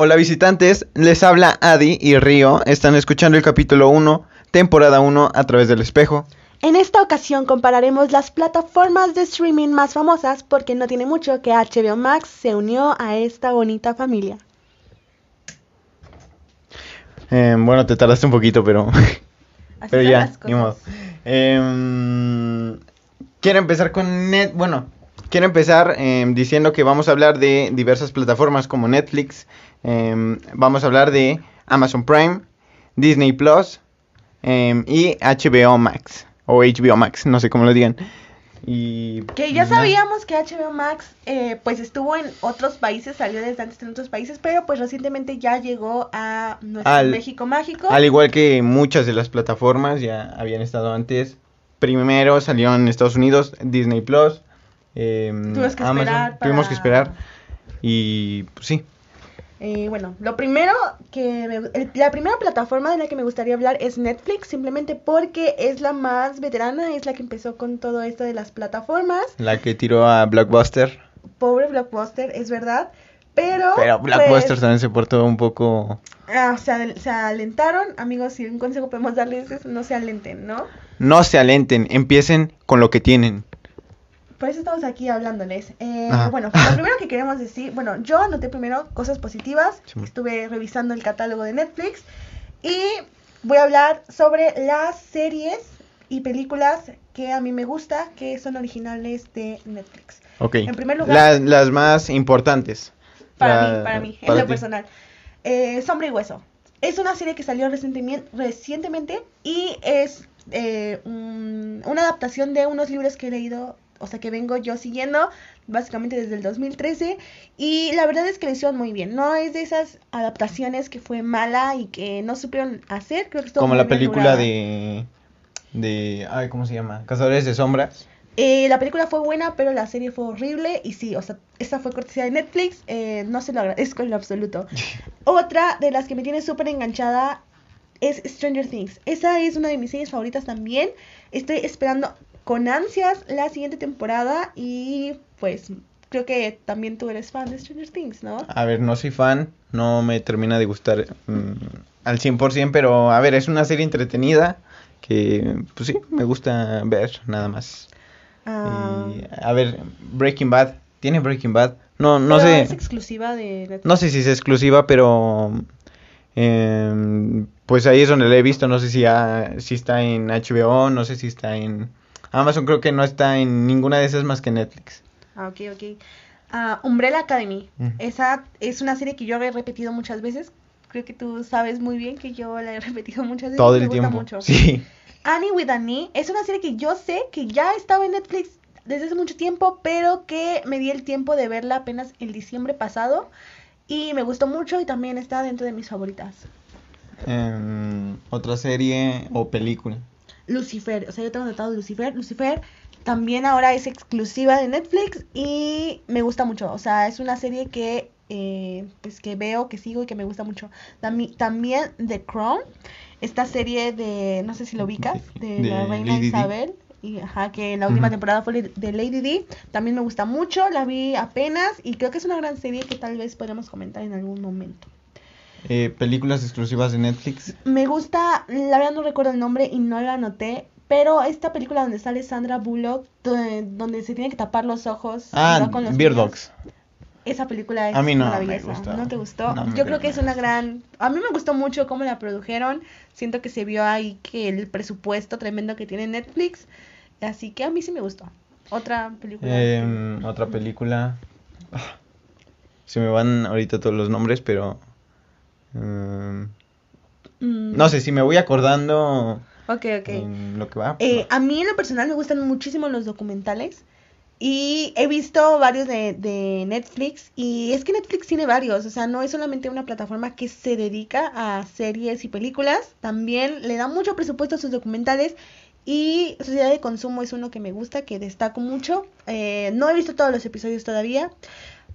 Hola visitantes, les habla Adi y Río. Están escuchando el capítulo 1, temporada 1, a través del espejo. En esta ocasión compararemos las plataformas de streaming más famosas porque no tiene mucho que HBO Max se unió a esta bonita familia. Eh, bueno, te tardaste un poquito, pero, Así pero ya, las ni modo. Em, quiero empezar con Net, bueno, quiero empezar em, diciendo que vamos a hablar de diversas plataformas como Netflix, em, vamos a hablar de Amazon Prime, Disney Plus em, y HBO Max o HBO Max, no sé cómo lo digan. Y Que ya sabíamos que HBO Max eh, pues estuvo en otros países, salió desde antes en otros países, pero pues recientemente ya llegó a nuestro Al- México Mágico. Al igual que muchas de las plataformas ya habían estado antes. Primero salió en Estados Unidos Disney Plus. em, Tuvimos que esperar Tuvimos que para- esperar. Y pues, sí. Eh, bueno, lo primero que me- el- la primera plataforma de la que me gustaría hablar es Netflix, simplemente porque es la más veterana, es la que empezó con todo esto de las plataformas. La que tiró a Blockbuster. Pobre Blockbuster, es verdad. Pero, Pero Blockbuster pues, también se portó un poco. ah, al- se alentaron. Amigos, si un consejo podemos darles es no se alenten, ¿no? No se alenten, empiecen con lo que tienen. Por eso estamos aquí hablándoles. Eh, bueno, lo primero que queremos decir, bueno, yo anoté primero cosas positivas. Sí. Estuve revisando el catálogo de Netflix y voy a hablar sobre las series y películas que a mí me gusta, que son originales de Netflix. Ok. En primer lugar- Las, las más importantes. Para La- mí, para mí, en lo ti. personal. Eh, Sombra y Hueso. Es una serie que salió recientemente, recientemente y es eh, un- una adaptación de unos libros que he leído, o sea, que vengo yo siguiendo básicamente desde el 2013 y la verdad es que lo hicieron muy bien. No es de esas adaptaciones que fue mala y que no supieron hacer, creo que Como la película de. de. Ay, ¿cómo se llama? Cazadores de sombras. Eh, la película fue buena, pero la serie fue horrible. Y sí, o sea, esta fue cortesía de Netflix. eh, no se lo agradezco en lo absoluto. Otra de las que me tiene súper enganchada es Stranger Things. Esa es una de mis series favoritas también. Estoy esperando con ansias la siguiente temporada. Y pues creo que también tú eres fan de Stranger Things, ¿no? A ver, no soy fan, no me termina de gustar mm, al 100%, pero a ver, es una serie entretenida que, pues sí, me gusta ver nada más. Ah, Y, a ver, Breaking Bad, ¿tiene Breaking Bad? No, no pero sé, Es exclusiva de Netflix. no sé si es exclusiva, pero em, pues ahí es donde la he visto, no sé si, ha- si está en HBO, no sé si está en Amazon, creo que no está en ninguna de esas más que Netflix. Ah, ok, ok. Ah, Umbrella Academy. Ujú. Esa es una serie que yo he repetido muchas veces. Creo que tú sabes muy bien que yo la he repetido muchas veces. Todo me el gusta tiempo. mucho. Sí. Annie with Annie es una serie que yo sé que ya estaba en Netflix desde hace mucho tiempo, pero que me di el tiempo de verla apenas el diciembre pasado. Y me gustó mucho y también está dentro de mis favoritas. Em, otra serie o película. Lucifer, o sea, yo tengo notado Lucifer. Lucifer también ahora es exclusiva de Netflix y me gusta mucho. O sea, es una serie que eh, pues que veo, que sigo y que me gusta mucho. También The Crown, esta serie de, no sé si lo ubicas, de, De la reina Lady. Isabel. Y, ajá, que en la última temporada fue de Lady D. También me gusta mucho, la vi apenas y creo que es una gran serie que tal vez podremos comentar en algún momento. Eh, películas exclusivas de Netflix. Me gusta, la verdad no recuerdo el nombre y no la anoté, pero esta película donde sale Sandra Bullock, donde, donde se tiene que tapar los ojos. Ah, con los niños, Dogs. Esa película es A mí no me maravillosa. gustó. ¿No te gustó? No me Yo creo que es una gran... A mí me gustó mucho cómo la produjeron. Siento que se vio ahí que el presupuesto tremendo que tiene Netflix. Así que a mí sí me gustó. Otra película. Em, otra película. Ah, Se me van ahorita todos los nombres, pero. Em, Mm, no sé, si me voy acordando Ok, ok. en lo que va. pues Eh, va. a mí en lo personal me gustan muchísimo los documentales y he visto varios de, de Netflix y es que Netflix tiene varios, o sea, no es solamente una plataforma que se dedica a series y películas, también le da mucho presupuesto a sus documentales y Sociedad de Consumo es uno que me gusta, que destaco mucho. Eh, no he visto todos los episodios todavía,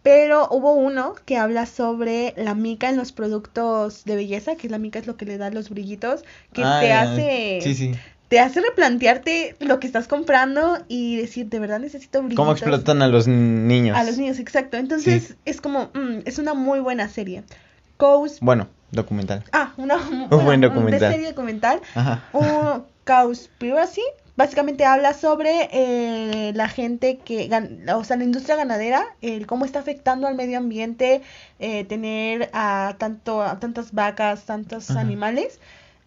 pero hubo uno que habla sobre la mica en los productos de belleza, que la mica es lo que le da los brillitos, que Ah, te hace Sí, sí. te hace replantearte lo que estás comprando y decir, de verdad necesito brillitos. ¿Cómo explotan a los niños? A los niños, exacto. Entonces es como, mm, es una muy buena serie. Cows... Bueno, documental. Ah, una, Un una- buen de documental. serie documental. Ajá. Un Cowspiracy. Básicamente habla sobre eh, la gente que, o sea, la industria ganadera, el cómo está afectando al medio ambiente eh, tener a tanto a tantas vacas, tantos Ajá. animales.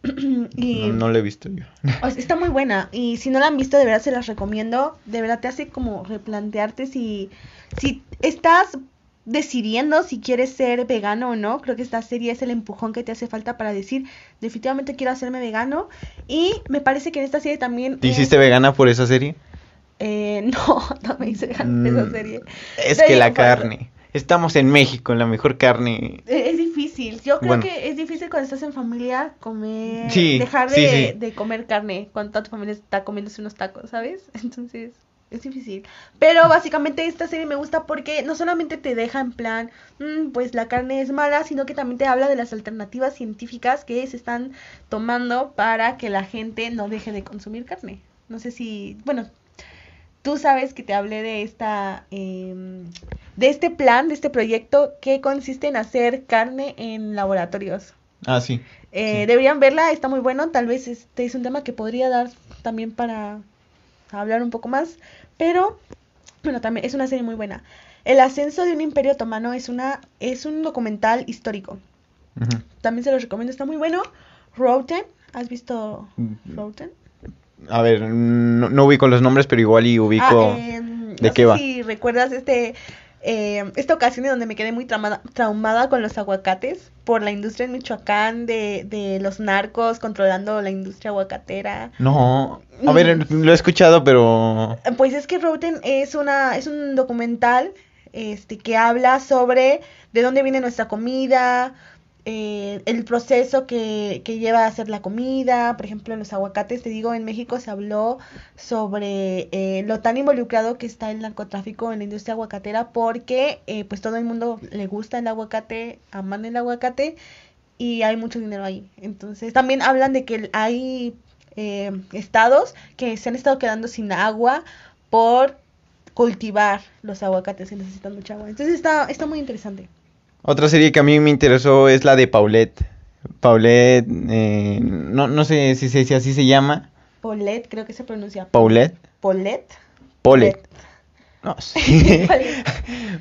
y No, no lo he visto yo. está muy buena y si no la han visto de verdad se las recomiendo. De verdad te hace como replantearte si si estás decidiendo si quieres ser vegano o no. Creo que esta serie es el empujón que te hace falta para decir definitivamente quiero hacerme vegano y me parece que en esta serie también ¿Te eh, hiciste vegana por esa serie? eh, no, no me hice vegana en esa Mm, serie. Es que la carne. Estamos en México, la mejor carne. Eh, Es difícil, yo creo Bueno. que es difícil cuando estás en familia comer, Sí, dejar de, sí, sí. de comer carne cuando toda tu familia está comiéndose unos tacos, ¿sabes? Entonces es difícil. Pero básicamente esta serie me gusta porque no solamente te deja en plan, "Mm, pues la carne es mala, sino que también te habla de las alternativas científicas que se están tomando para que la gente no deje de consumir carne. No sé si, bueno, tú sabes que te hablé de esta em, de este plan, de este proyecto que consiste en hacer carne en laboratorios. Ah, sí. Eh, Sí. Deberían verla, está muy bueno. Tal vez este es un tema que podría dar también para hablar un poco más, pero bueno, también es una serie muy buena. El ascenso de un imperio otomano es una es un documental histórico. También se los recomiendo, está muy bueno. Roten, ¿has visto Mm. Roten? A ver, no, no ubico los nombres, pero igual y ubico. Ah, em, ¿de no qué sé va? Si recuerdas este eh, esta ocasión en donde me quedé muy traumada, traumada con los aguacates por la industria en Michoacán de, de los narcos controlando la industria aguacatera. No. A ver, lo he escuchado, pero. Pues es que Roten es una es un documental este que habla sobre de dónde viene nuestra comida, eh, el proceso que, que lleva a hacer la comida, por ejemplo, en los aguacates, te digo, en México se habló sobre eh, lo tan involucrado que está el narcotráfico en la industria aguacatera porque eh, pues todo el mundo le gusta el aguacate, aman el aguacate y hay mucho dinero ahí. Entonces, también hablan de que hay eh, estados que se han estado quedando sin agua por cultivar los aguacates y necesitan mucha agua. Entonces está, está muy interesante. Otra serie que a mí me interesó es la de Paulette. Paulette, eh, no, no sé si, se- si así se llama. Paulette, creo que se pronuncia. Paulette. Paulette. Paulette. No sé.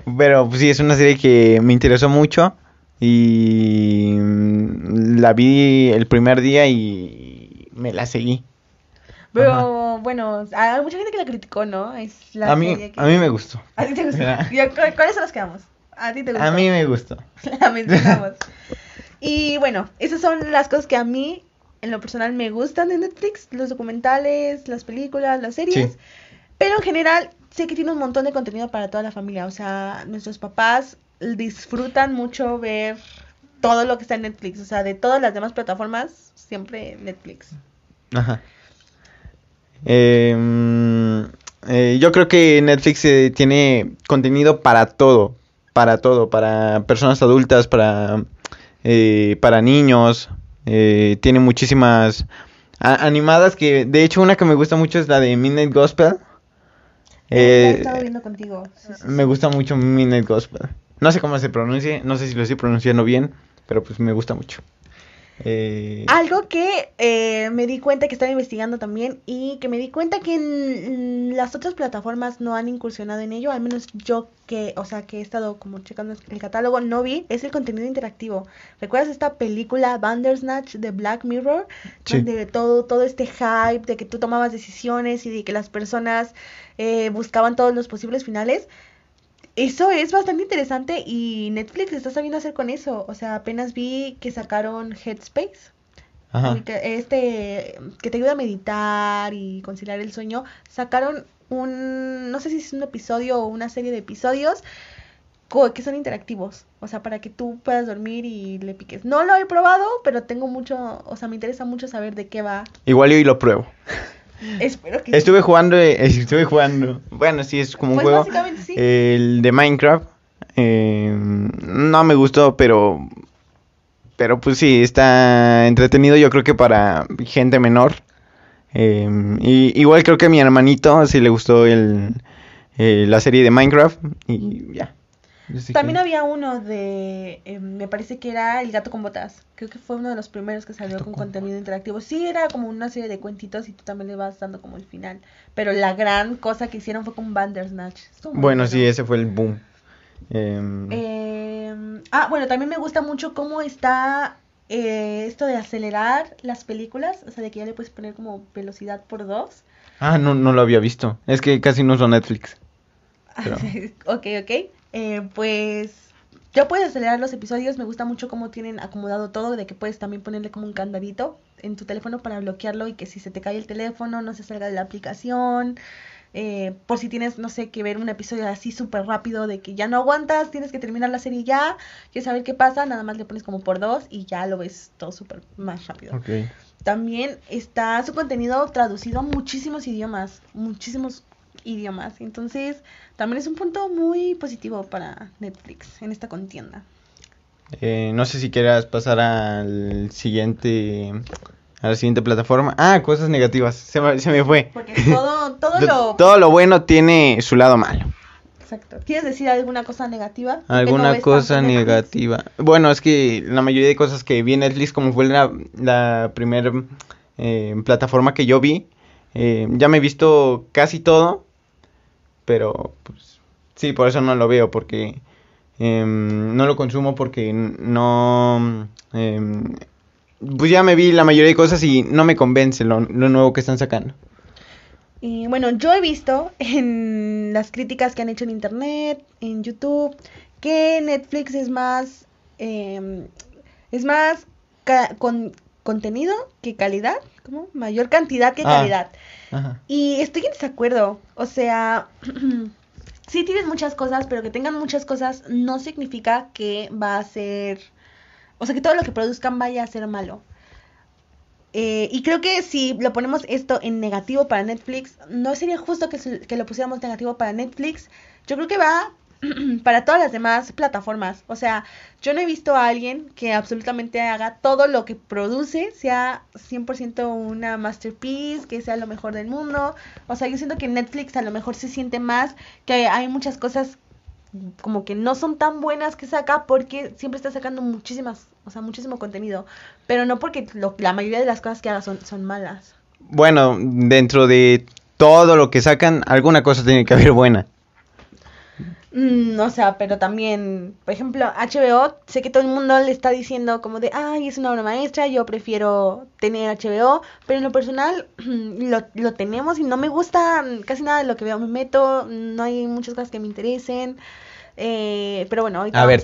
Pero pues sí, es una serie que me interesó mucho. Y mm, la vi el primer día y me la seguí. Pero bueno, hay mucha gente que la criticó, ¿no? Es la A mí, que- a mí me gustó. ¿A ti te gustó? Mira. ¿Y a cu- ¿Cuáles son las que quedamos? A ti te gustó. A mí me gustó. la mencionamos. Y bueno, esas son las cosas que a mí, en lo personal, me gustan de Netflix. Los documentales, las películas, las series. Sí. Pero en general, sé que tiene un montón de contenido para toda la familia. O sea, nuestros papás disfrutan mucho ver todo lo que está en Netflix. O sea, de todas las demás plataformas, siempre Netflix. Ajá. Eh, mm, eh, yo creo que Netflix eh, tiene contenido para todo, para todo, para personas adultas, para, eh, para niños. eh, tiene muchísimas animadas que, de hecho, una que me gusta mucho es la de Midnight Gospel. He Eh, estado viendo contigo. Sí, sí, me sí. gusta mucho Midnight Gospel. No sé cómo se pronuncie, no sé si lo estoy pronunciando bien, pero pues me gusta mucho. Eh, Algo que eh, me di cuenta que estaba investigando también y que me di cuenta que en, las otras plataformas no han incursionado en ello, al menos yo que, o sea, que he estado como checando el catálogo, no vi, es el contenido interactivo. ¿Recuerdas esta película Bandersnatch de Black Mirror? Sí. Donde todo, todo este hype de que tú tomabas decisiones y de que las personas eh, buscaban todos los posibles finales. Eso es bastante interesante y Netflix está sabiendo hacer con eso. O sea, apenas vi que sacaron Headspace. ajá. Este que te ayuda a meditar y conciliar el sueño. Sacaron un, no sé si es un episodio o una serie de episodios que son interactivos. O sea, para que tú puedas dormir y le piques. No lo he probado, pero tengo mucho, o sea, me interesa mucho saber de qué va. Igual y hoy lo pruebo. Espero que sí. Estuve jugando, eh, estuve jugando, bueno, sí, es como un Pues juego, básicamente sí. el de Minecraft, eh, no me gustó, pero, pero pues sí, está entretenido, yo creo que para gente menor, eh, y igual creo que a mi hermanito sí le gustó el, eh, la serie de Minecraft, y ya. También que- había uno de, eh, me parece que era El gato con botas. Creo que fue uno de los primeros que salió con con contenido interactivo. Sí, era como una serie de cuentitos y tú también le vas dando como el final. Pero la gran cosa que hicieron fue con Bandersnatch. Bueno, sí, ese fue el boom. Em, Eh, ah, bueno, también me gusta mucho cómo está eh, esto de acelerar las películas. O sea, de que ya le puedes poner como velocidad por dos. Ah, no, no lo había visto. Es que casi no uso Netflix. Pero- ok, ok. Eh, pues ya puedes acelerar los episodios. Me gusta mucho cómo tienen acomodado todo, de que puedes también ponerle como un candadito en tu teléfono para bloquearlo y que si se te cae el teléfono no se salga de la aplicación. Eh, por si tienes, no sé, que ver un episodio así súper rápido de que ya no aguantas, tienes que terminar la serie ya, quieres saber qué pasa, nada más le pones como por dos y ya lo ves todo súper más rápido. También está su contenido traducido a muchísimos idiomas, muchísimos idiomas. Entonces, también es un punto muy positivo para Netflix en esta contienda. Eh, no sé si quieras pasar al siguiente. A la siguiente plataforma. Ah, cosas negativas. Se me, se me fue. Porque todo, todo lo... Todo lo bueno tiene su lado malo. Exacto. ¿Quieres decir alguna cosa negativa? ¿Por qué no Alguna cosa Netflix? negativa. Bueno, es que la mayoría de cosas que vi en Netflix, como fue la, la primera plataforma que yo vi, eh, ya me he visto casi todo, pero pues sí, por eso no lo veo, porque em, no lo consumo porque no... em, pues ya me vi la mayoría de cosas y no me convence lo, lo nuevo que están sacando. Y bueno, yo he visto en las críticas que han hecho en internet, en YouTube, que Netflix es más, eh, es más con contenido que calidad, ¿cómo? Mayor cantidad que Ah. calidad. Y estoy en desacuerdo. O sea, sí tienes muchas cosas, pero que tengan muchas cosas no significa que va a ser, o sea, que todo lo que produzcan vaya a ser malo. Eh, y creo que si lo ponemos esto en negativo para Netflix, no sería justo que, que lo pusiéramos negativo para Netflix. Yo creo que va para todas las demás plataformas. O sea, yo no he visto a alguien que absolutamente haga todo lo que produce, sea 100% una masterpiece, que sea lo mejor del mundo. O sea, yo siento que Netflix a lo mejor se siente más, que hay muchas cosas como que no son tan buenas que saca porque siempre está sacando muchísimas, o sea, muchísimo contenido, pero no porque lo- la mayoría de las cosas que haga son, son malas. Bueno, dentro de todo lo que sacan, alguna cosa tiene que haber buena. Mm, o sea, pero también, por ejemplo, HBO, sé que todo el mundo le está diciendo como de, ay, es una obra maestra, yo prefiero tener HBO, pero en lo personal lo, lo tenemos y no me gusta casi nada de lo que veo, me meto, no hay muchas cosas que me interesen, eh, pero bueno, ahorita A ver,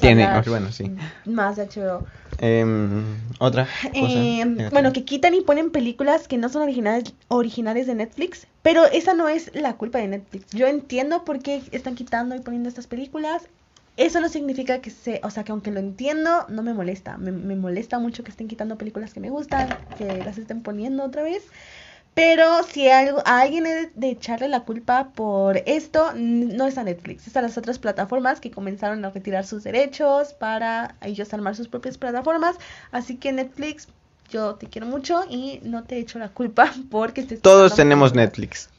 bueno, sí. más de HBO. Em, Otra. Eh, negativa. bueno, que quitan y ponen películas que no son originales, originales de Netflix, pero esa no es la culpa de Netflix. Yo entiendo por qué están quitando y poniendo estas películas. Eso no significa que se, o sea, que aunque lo entiendo, no me molesta. Me, me molesta mucho que estén quitando películas que me gustan, que las estén poniendo otra vez. Pero si algo, a alguien he de, de echarle la culpa por esto, no es a Netflix, es a las otras plataformas que comenzaron a retirar sus derechos para ellos armar sus propias plataformas. Así que Netflix, yo te quiero mucho y no te echo la culpa porque estés Todos tenemos. Netflix.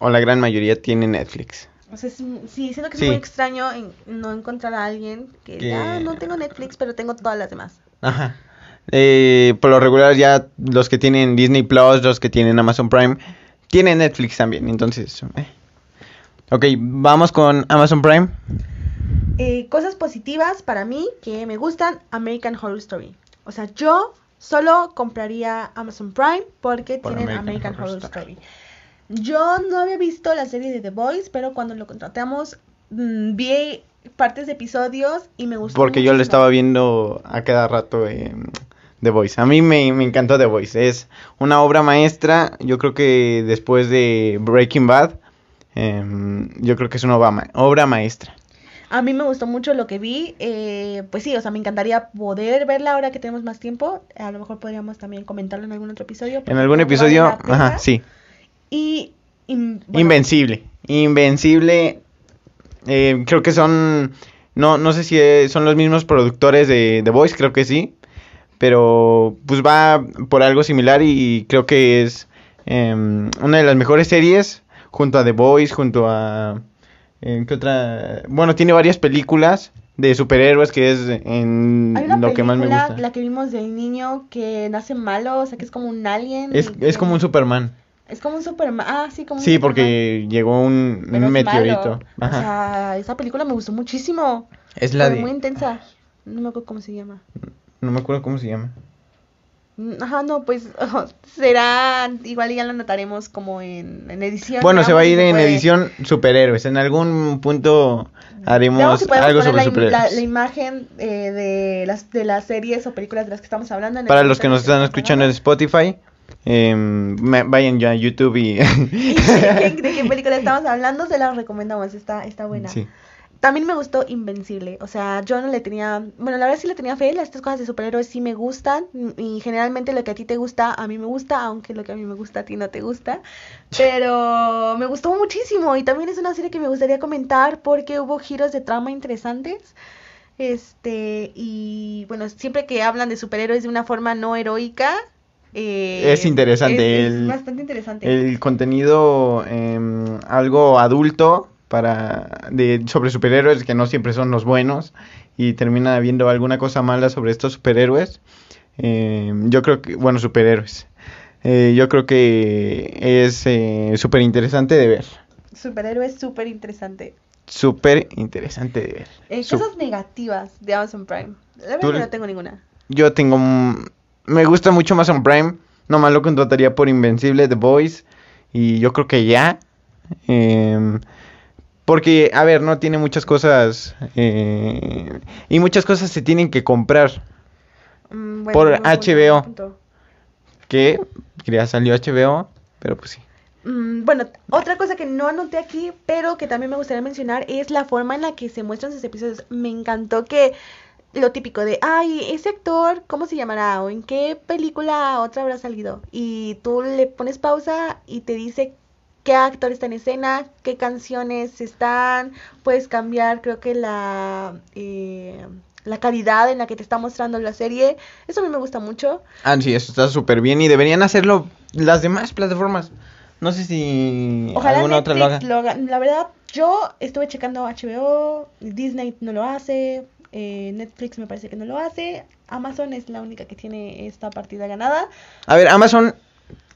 O la gran mayoría tiene Netflix. O sea, sí, siento que Sí. es muy extraño en- no encontrar a alguien que, Que- ah, no tengo Netflix, pero tengo todas las demás. Ajá. Eh, por lo regular ya los que tienen Disney Plus, los que tienen Amazon Prime, tienen Netflix también. Entonces, eh. ok, vamos con Amazon Prime. Eh, cosas positivas para mí que me gustan, American Horror Story. O sea, yo solo compraría Amazon Prime porque Por tienen American American, Horror Horror Story. Yo no había visto la serie de The Boys, pero cuando lo contratamos mm, vi partes de episodios y me gustó. Porque yo lo estaba viendo a cada rato eh, The Voice. A mí me, me encantó The Voice. Es una obra maestra. Yo creo que después de Breaking Bad, em, yo creo que es una obra, ma- obra maestra. A mí me gustó mucho lo que vi. eh, pues sí, o sea, me encantaría poder verla ahora que tenemos más tiempo. A lo mejor podríamos también comentarlo en algún otro episodio. En algún episodio, vale ajá, sí. Y. bueno, Invencible. Invencible. Eh, creo que son. No, no sé si eh, son los mismos productores de The Voice, creo que sí. Pero pues va por algo similar y creo que es em, una de las mejores series junto a The Voice, junto a ¿En qué otra? Bueno, tiene varias películas de superhéroes que es en Hay una lo que más me gusta. la que vimos del niño que nace malo, o sea, que es como un alien. Es, y es como un Superman. Es como un Superman. Ah, sí, como un Sí, Superman. porque llegó un, un Pero es meteorito. O sea, esa película me gustó muchísimo. Es la de... muy intensa. No me acuerdo cómo se llama. No me acuerdo cómo se llama. Mm, Ajá, no, pues será, igual ya lo notaremos como en, en edición. Bueno, se va a ir en puede. edición superhéroes. En algún punto haremos si algo sobre la, superhéroes. la- la imagen eh, de, las, de las series o películas de las que estamos hablando. en Para los que nos están escuchando en Spotify, em, vayan ya a YouTube y... ¿Y de, qué, película estamos hablando? Se la recomendamos, está, está buena. Sí. También me gustó Invencible, o sea, yo no le tenía, bueno, la verdad sí le tenía fe, las tres cosas de superhéroes sí me gustan, y generalmente lo que a ti te gusta, a mí me gusta, aunque lo que a mí me gusta, a ti no te gusta, pero me gustó muchísimo, y también es una serie que me gustaría comentar porque hubo giros de trama interesantes, este, y bueno, siempre que hablan de superhéroes de una forma no heroica, eh, Es interesante, es- bastante interesante. El contenido em, algo adulto para de sobre superhéroes que no siempre son los buenos y termina habiendo alguna cosa mala sobre estos superhéroes. Em, yo creo que, bueno, superhéroes. Eh, yo creo que es súper interesante de ver. Superhéroes súper interesante. Súper interesante de ver. Eh, Sup- cosas negativas de Amazon Prime. La verdad que no tengo ninguna. Yo tengo. Me gusta mucho más Prime. Nomás lo contrataría por Invencible, The Voice. Y yo creo que ya. Porque, a ver, no tiene muchas cosas. eh, y muchas cosas se tienen que comprar. Mm, bueno, Por HBO. Que ya salió HBO. Pero pues sí. Mm, bueno, otra cosa que no anoté aquí, pero que también me gustaría mencionar es la forma en la que se muestran sus episodios. Me encantó que lo típico de, ay, ese actor, ¿cómo se llamará? ¿O en qué película otra habrá salido? Y tú le pones pausa y te dice qué actor está en escena, qué canciones están, puedes cambiar, creo que la, eh, la calidad en la que te está mostrando la serie. Eso a mí me gusta mucho. Ah, sí, eso está súper bien. Y deberían hacerlo las demás plataformas. No sé si Ojalá alguna otra lo haga. Netflix lo haga. La verdad, yo estuve checando HBO, Disney no lo hace, eh, Netflix me parece que no lo hace, Amazon es la única que tiene esta partida ganada. A ver, Amazon,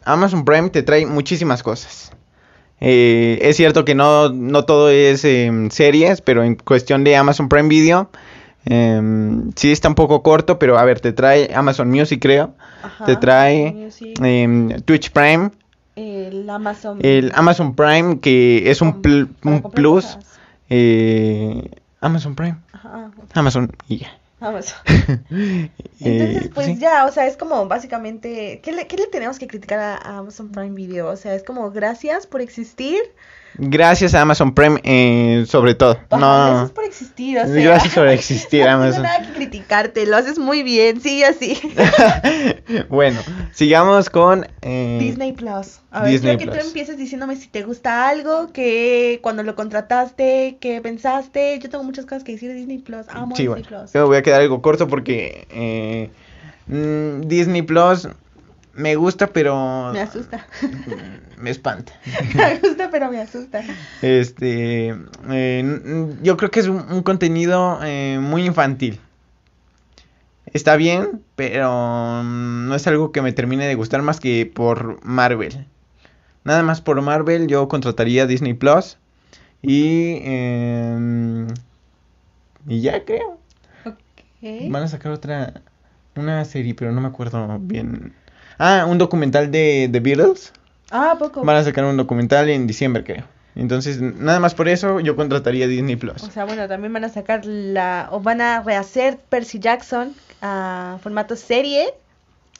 Amazon Prime te trae muchísimas cosas. Eh, es cierto que no, no todo es em, series, pero en cuestión de Amazon Prime Video, em, sí está un poco corto, pero a ver, te trae Amazon Music, creo. Ajá, te trae em, Twitch Prime, el Amazon. el Amazon Prime, que es un, pl- un plus. eh, Amazon Prime, Ajá, Amazon y ya. Amazon. Eh, Entonces, pues sí. ya, o sea, es como básicamente, ¿qué le, qué le tenemos que criticar a, a Amazon Prime Video? O sea, es como gracias por existir. Gracias a Amazon Prime, eh, sobre todo. Ajá, No, Gracias por existir, o sea. Gracias por existir, no tengo Amazon. nada que criticarte, lo haces muy bien, sí, así. bueno, sigamos con eh, Disney Plus. A ver, Disney quiero que tú Plus. empieces diciéndome si te gusta algo, que cuando lo contrataste, que pensaste. Yo tengo muchas cosas que decir de Disney Plus. Amo Sí, Disney bueno, Plus. yo voy a quedar algo corto porque eh, mm, Disney Plus me gusta, pero Me asusta. me espanta. me gusta, pero me asusta. Este, eh, yo creo que es un, un contenido eh, muy infantil. Está bien, pero no es algo que me termine de gustar más que por Marvel. Nada más por Marvel yo contrataría Disney Plus y em, y ya creo. Ok. Van a sacar otra una serie, pero no me acuerdo bien. Ah, un documental de The Beatles. Ah, ¿a poco. Van a sacar un documental en diciembre, creo. Entonces, nada más por eso yo contrataría Disney Plus. O sea, bueno, también van a sacar la. O van a rehacer Percy Jackson a formato serie.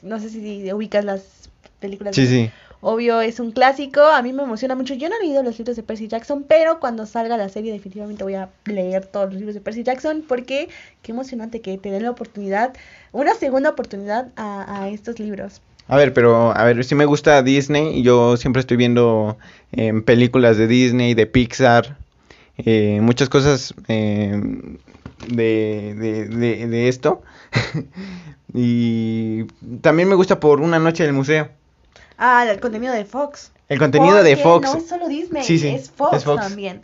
No sé si ubicas las películas. Sí, de- sí. Obvio, es un clásico. A mí me emociona mucho. Yo no he leído los libros de Percy Jackson, pero cuando salga la serie, definitivamente voy a leer todos los libros de Percy Jackson. Porque qué emocionante que te den la oportunidad, una segunda oportunidad a, a estos libros. A ver, pero, a ver, si me gusta Disney, yo siempre estoy viendo em, películas de Disney, de Pixar, eh, muchas cosas em, de, de, de, de esto. y también me gusta por Una Noche del Museo. Ah, el contenido de Fox. El contenido de Fox. No es solo Disney, Sí, sí, es Fox, es Fox. también.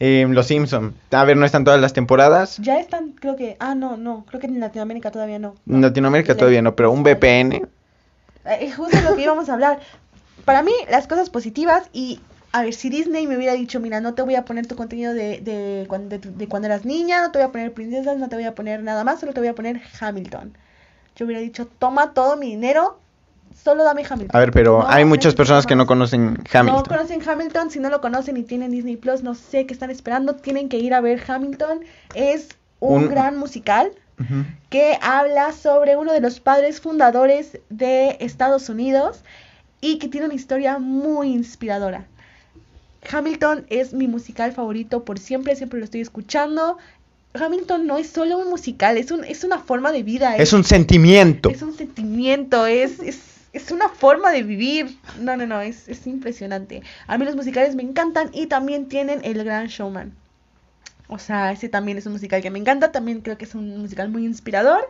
Eh, Los Simpson. A ver, no están todas las temporadas. Ya están, creo que. Ah, no, no. Creo que en Latinoamérica todavía no. En Latinoamérica todavía no, pero un VPN. Eh, justo lo que íbamos a hablar. Para mí, las cosas positivas y. A ver, si Disney me hubiera dicho, mira, no te voy a poner tu contenido de, de, cuando, de, de cuando eras niña, no te voy a poner princesas, no te voy a poner nada más, solo te voy a poner Hamilton. Yo hubiera dicho, toma todo mi dinero, solo dame Hamilton. A ver, pero No hay muchas personas que no conocen No Hamilton. conocen Hamilton, si no lo conocen y tienen Disney Plus, no sé qué están esperando, tienen que ir a ver Hamilton. Es un, Un- gran musical Que habla sobre uno de los padres fundadores de Estados Unidos y que tiene una historia muy inspiradora. Hamilton es mi musical favorito por siempre, siempre lo estoy escuchando. Hamilton no es solo un musical, es, un, es una forma de vida. Es un sentimiento. Es un sentimiento, es, es, es una forma de vivir. No, no, no, es, es impresionante. A mí los musicales me encantan y también tienen El Gran Showman. O sea, ese también es un musical que me encanta, también creo que es un musical muy inspirador.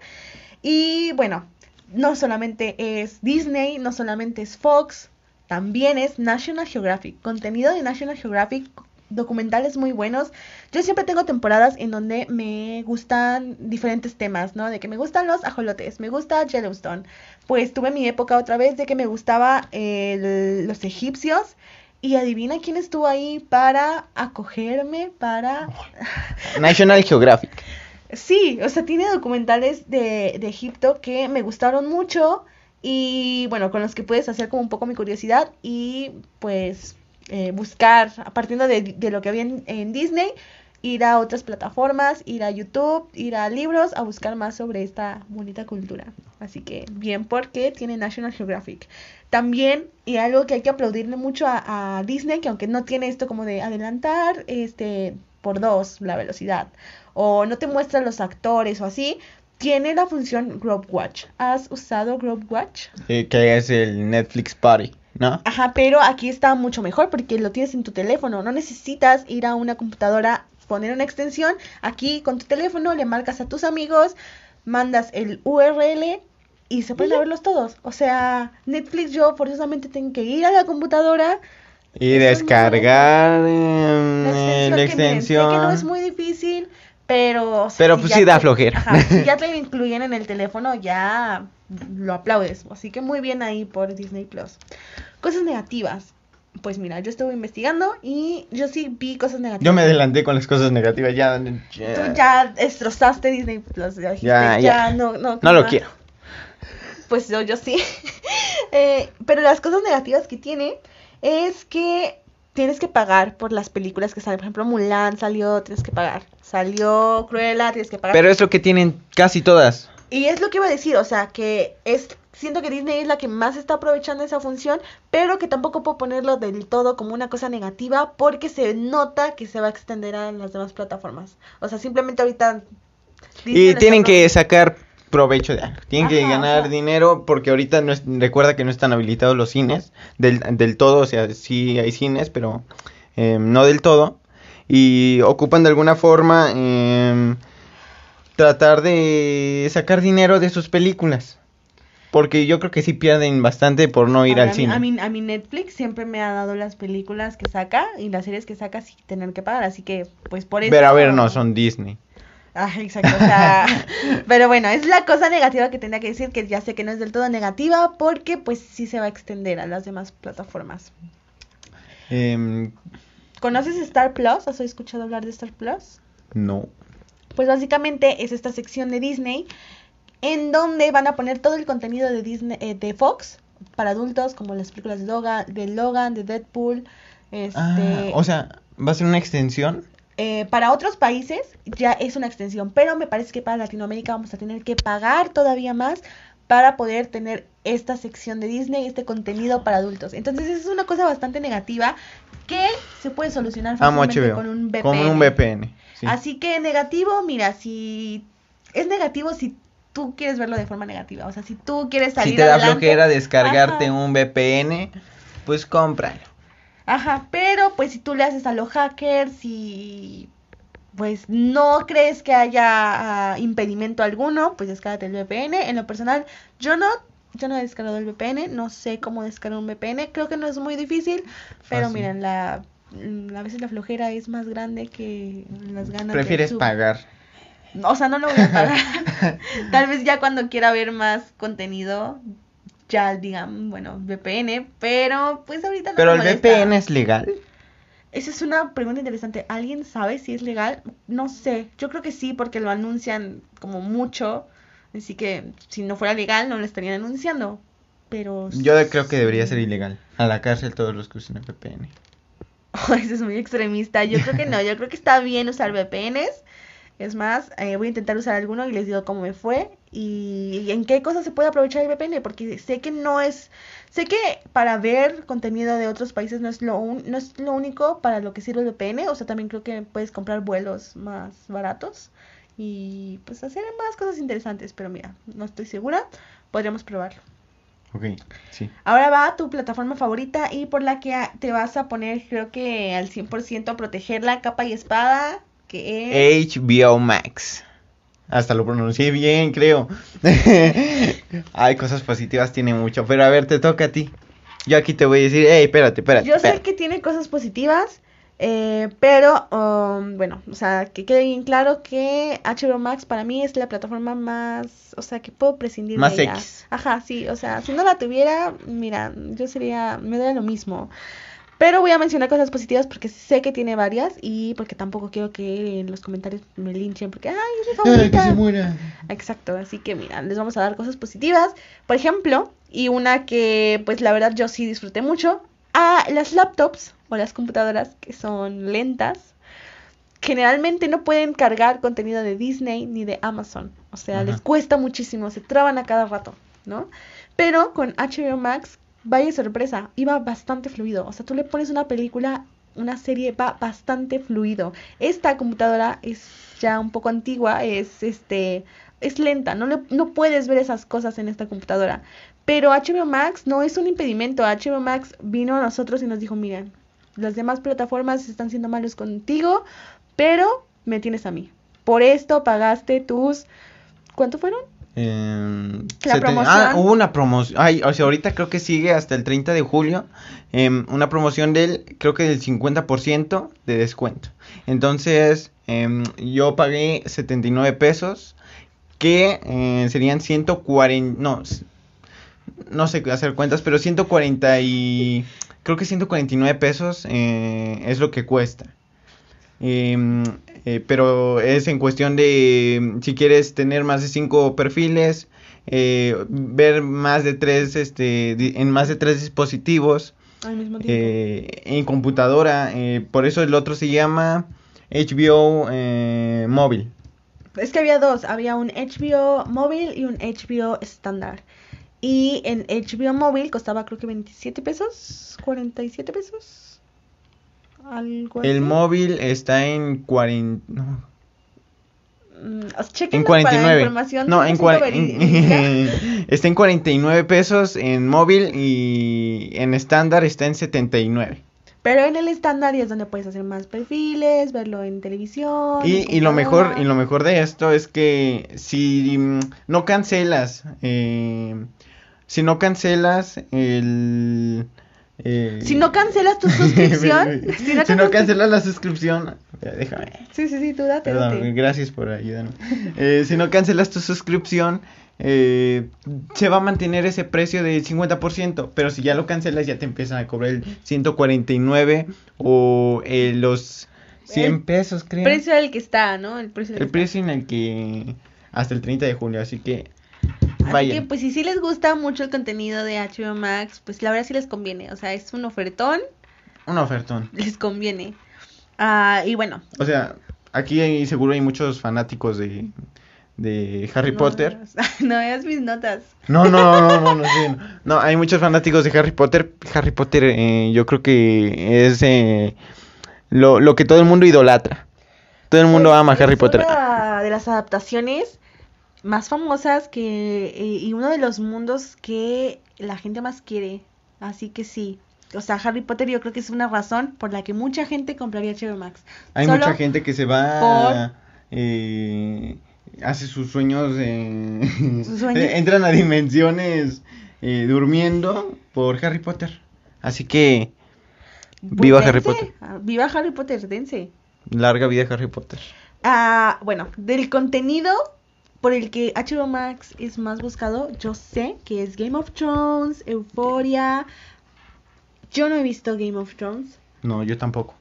Y bueno, no solamente es Disney, no solamente es Fox, también es National Geographic. Contenido de National Geographic, documentales muy buenos. Yo siempre tengo temporadas en donde me gustan diferentes temas, ¿no? De que me gustan los ajolotes, me gusta Yellowstone. Pues tuve mi época otra vez de que me gustaba los egipcios. Y adivina quién estuvo ahí para acogerme, para... National Geographic. Sí, o sea, tiene documentales de, de Egipto que me gustaron mucho y bueno, con los que puedes hacer como un poco mi curiosidad y pues eh, buscar, partir de, de lo que había en, en Disney, ir a otras plataformas, ir a YouTube, ir a libros, a buscar más sobre esta bonita cultura. Así que bien porque tiene National Geographic. También, y algo que hay que aplaudirle mucho a, a Disney, que aunque no tiene esto como de adelantar este por dos la velocidad, o no te muestra los actores o así, tiene la función Group Watch. ¿Has usado Group Watch? eh, que es el Netflix Party, ¿no? Ajá, pero aquí está mucho mejor porque lo tienes en tu teléfono. No necesitas ir a una computadora, poner una extensión. Aquí con tu teléfono le marcas a tus amigos, mandas el URL y se pueden verlos todos. O sea, Netflix yo forzosamente tengo que ir a la computadora. Y descargar La eh, la extensión, sé que no es muy difícil, pero... Pero si pues sí da te- flojera. ajá, si ya te lo incluyen en el teléfono, ya lo aplaudes. Así que muy bien ahí por Disney Plus. Cosas negativas. Pues mira, yo estuve investigando y yo sí vi cosas negativas. Yo me adelanté con las cosas negativas, ya. ya- Tú ya destrozaste Disney Plus. Ya, dijiste, Ya, ya, ya. no, no. No lo más. quiero. Pues yo, yo sí. Eh, pero las cosas negativas que tiene es que tienes que pagar por las películas que salen. Por ejemplo, Mulan salió, tienes que pagar. Salió Cruella, tienes que pagar. Pero es lo que tienen casi todas. Y es lo que iba a decir, o sea, que es siento que Disney es la que más está aprovechando esa función, pero que tampoco puedo ponerlo del todo como una cosa negativa porque se nota que se va a extender a las demás plataformas. O sea, simplemente ahorita Disney Y tienen que sacar provecho de algo. Tienen que Ajá, o ganar sea. dinero porque ahorita no es- recuerda que no están habilitados los cines del, del todo, o sea, sí hay cines, pero eh, no del todo. Y ocupan de alguna forma eh, tratar de sacar dinero de sus películas. Porque yo creo que sí pierden bastante por no ir al ver, a mí- cine. A mí, a mí Netflix siempre me ha dado las películas que saca y las series que saca sin tener que pagar, así que pues por eso... Pero a ver, no, son Disney. Ah, exacto, o sea, pero bueno, es la cosa negativa que tenía que decir, que ya sé que no es del todo negativa, porque pues sí se va a extender a las demás plataformas. Em, ¿Conoces Star Plus? ¿Has escuchado hablar de Star Plus? no. Pues básicamente es esta sección de Disney en donde van a poner todo el contenido de Disney eh, de Fox para adultos, como las películas de Logan, de, Logan, de Deadpool, este, Ah, o sea, ¿va a ser una extensión? Eh, para otros países ya es una extensión, pero me parece que para Latinoamérica vamos a tener que pagar todavía más para poder tener esta sección de Disney, este contenido para adultos. Entonces es una cosa bastante negativa que se puede solucionar fácilmente HBO. con un VPN. Con un VPN. sí. Así que negativo, mira, si es negativo si tú quieres verlo de forma negativa, o sea, si tú quieres salir Si te da adelante, flojera descargarte ajá. un VPN, pues cómpralo. Ajá, pero pues si tú le haces a los hackers y pues no crees que haya ah, impedimento alguno, pues descárgate el VPN. En lo personal, yo no, yo no he descargado el VPN, no sé cómo descargar un VPN, creo que no es muy difícil, pero Fácil. miren, la a veces la flojera es más grande que las ganas. de Prefieres pagar. O sea, no lo voy a pagar. Tal vez ya cuando quiera ver más contenido, ya digan, bueno, VPN, pero pues ahorita no Pero me el. VPN es legal. Esa es una pregunta interesante. ¿Alguien sabe si es legal? No sé. Yo creo que sí, porque lo anuncian como mucho. Así que si no fuera legal, no lo estarían anunciando. Pero. Yo creo que debería ser ilegal. A la cárcel todos los que usen el VPN. Oh, eso es muy extremista. Yo creo que no. Yo creo que está bien usar VPNs. Es más, eh, voy a intentar usar alguno y les digo cómo me fue y, y en qué cosas se puede aprovechar el VPN, porque sé que no es, sé que para ver contenido de otros países no es lo, un- no es lo único para lo que sirve el VPN, o sea, también creo que puedes comprar vuelos más baratos y pues hacer más cosas interesantes, pero mira, no estoy segura, podríamos probarlo. Ok, sí. Ahora va tu plataforma favorita y por la que a- te vas a poner, creo que al 100% a protegerla capa y espada, que es... HBO Max. Hasta lo pronuncié bien, creo. Hay cosas positivas, tiene mucho. Pero a ver, te toca a ti. Yo aquí te voy a decir, hey, espérate, espérate. Yo sé espérate". que tiene cosas positivas, eh, pero um, bueno, o sea, que quede bien claro que HBO Max para mí es la plataforma más, o sea, que puedo prescindir Más de ella. X. Ajá, sí, o sea, si no la tuviera, mira, yo sería, me daría lo mismo. Pero voy a mencionar cosas positivas porque sé que tiene varias y porque tampoco quiero que en los comentarios me linchen porque, ay, es mi Ay, que favorita. se muera. Exacto, así que mira, les vamos a dar cosas positivas. Por ejemplo, y una que pues la verdad yo sí disfruté mucho, a las laptops o las computadoras que son lentas, generalmente no pueden cargar contenido de Disney ni de Amazon. O sea, Ajá. les cuesta muchísimo, se traban a cada rato, ¿no? Pero con HBO Max, vaya sorpresa, iba bastante fluido. O sea, tú le pones una película, una serie, va bastante fluido. Esta computadora es ya un poco antigua, es este es lenta, no, le- no puedes ver esas cosas en esta computadora. Pero HBO Max no es un impedimento. HBO Max vino a nosotros y nos dijo, miren, las demás plataformas están siendo malos contigo, pero me tienes a mí. Por esto pagaste tus... ¿Cuánto fueron? Em, La promoción. Ah, hubo una promoción. Ay, o sea, ahorita creo que sigue hasta el 30 de julio. em, una promoción del, creo que del 50% de descuento. Entonces, em, yo pagué 79 pesos. Que eh, serían 140. No, no sé hacer cuentas, pero 140 y. Creo que 149 pesos eh, es lo que cuesta. Eh, pero es en cuestión de em, si quieres tener más de cinco perfiles, eh, ver más de tres, este, di- en más de tres dispositivos, Al mismo tiempo. eh, en computadora. eh, por eso el otro se llama HBO móvil. Es que había dos, había un HBO móvil y un HBO estándar. Y en HBO móvil costaba creo que 27 pesos, 47 pesos. Algo así. El móvil está en 40. No, Mm, en chéquenlo para 49. información No, en 100% 40. verídica. está en 49 pesos en móvil y en estándar está en 79. Pero en el estándar es donde puedes hacer más perfiles, verlo en televisión. Y, y lo mejor y lo mejor de esto es que si mm, no cancelas eh, si no cancelas el eh, Si no cancelas tu suscripción, si no, si no cancelas la suscripción déjame Sí, sí, sí, tú date, Perdón, date. gracias por ayudarme. Eh, si no cancelas tu suscripción, eh, se va a mantener ese precio del 50%, pero si ya lo cancelas ya te empiezan a cobrar el 149 o eh, los 100 El pesos, creo. precio al que está, ¿no? El precio del el precio en el que hasta el 30 de julio, así que Así vaya. que, pues, si sí les gusta mucho el contenido de HBO Max, pues la verdad sí les conviene. O sea, es un ofertón, Un ofertón. les conviene. Ah, y bueno. O sea, aquí hay- seguro hay muchos fanáticos de, de Harry no Potter. veas- No veas mis notas. No, no, no, no, no, sí, no. No, hay muchos fanáticos de Harry Potter. Harry Potter, eh, yo creo que es eh, lo, lo que todo el mundo idolatra. Todo el mundo Es- ama a Harry es Potter. una de las adaptaciones más famosas que eh, y uno de los mundos que la gente más quiere. Así que sí. O sea, Harry Potter yo creo que es una razón por la que mucha gente compraría HBO Max. Hay Solo mucha gente que se va, por- eh, hace sus sueños, eh, ¿Sus sueños? entran a dimensiones eh, durmiendo por Harry Potter. Así que Viva Pues Harry dense, Potter. ah, Viva Harry Potter, dense. Larga vida Harry Potter. Ah, bueno, del contenido por el que HBO Max es más buscado, yo sé que es Game of Thrones, Euphoria. Yo no he visto Game of Thrones. No, yo tampoco.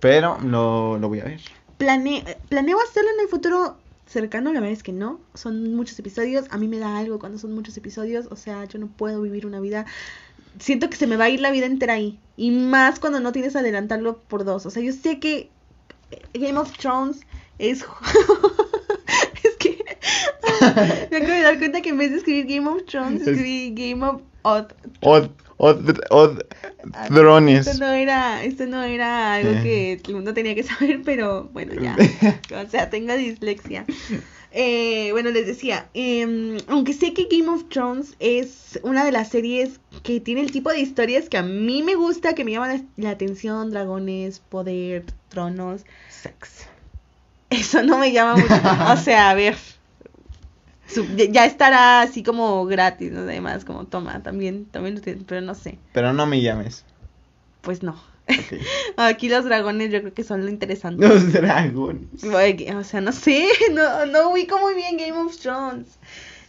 Pero lo, lo voy a ver. Plane- planeo hacerlo en el futuro cercano, la verdad es que no. Son muchos episodios. A mí me da algo cuando son muchos episodios. O sea, yo no puedo vivir una vida. Siento que se me va a ir la vida entera ahí. Y más cuando no tienes adelantarlo por dos. O sea, yo sé que Game of Thrones es. me acabo de dar cuenta que en vez de escribir Game of Thrones, Es- escribí Game of Odd. Od, od, od, Ah, drones. Esto no era, esto no era algo Eh. que el mundo tenía que saber, pero bueno, ya. o sea, tengo dislexia. Eh, bueno, les decía, em, aunque sé que Game of Thrones es una de las series que tiene el tipo de historias que a mí me gusta, que me llaman la, atención, dragones, poder, tronos, Sex. eso no me llama mucho. o sea, a ver, ya- estará así como gratis, ¿no? Además, como toma, también, también lo tiene, pero no sé, Pero no me llames. pues no. Aquí los dragones yo creo que son lo interesante. Los dragones. O sea, no sé, no, no ubico muy bien Game of Thrones.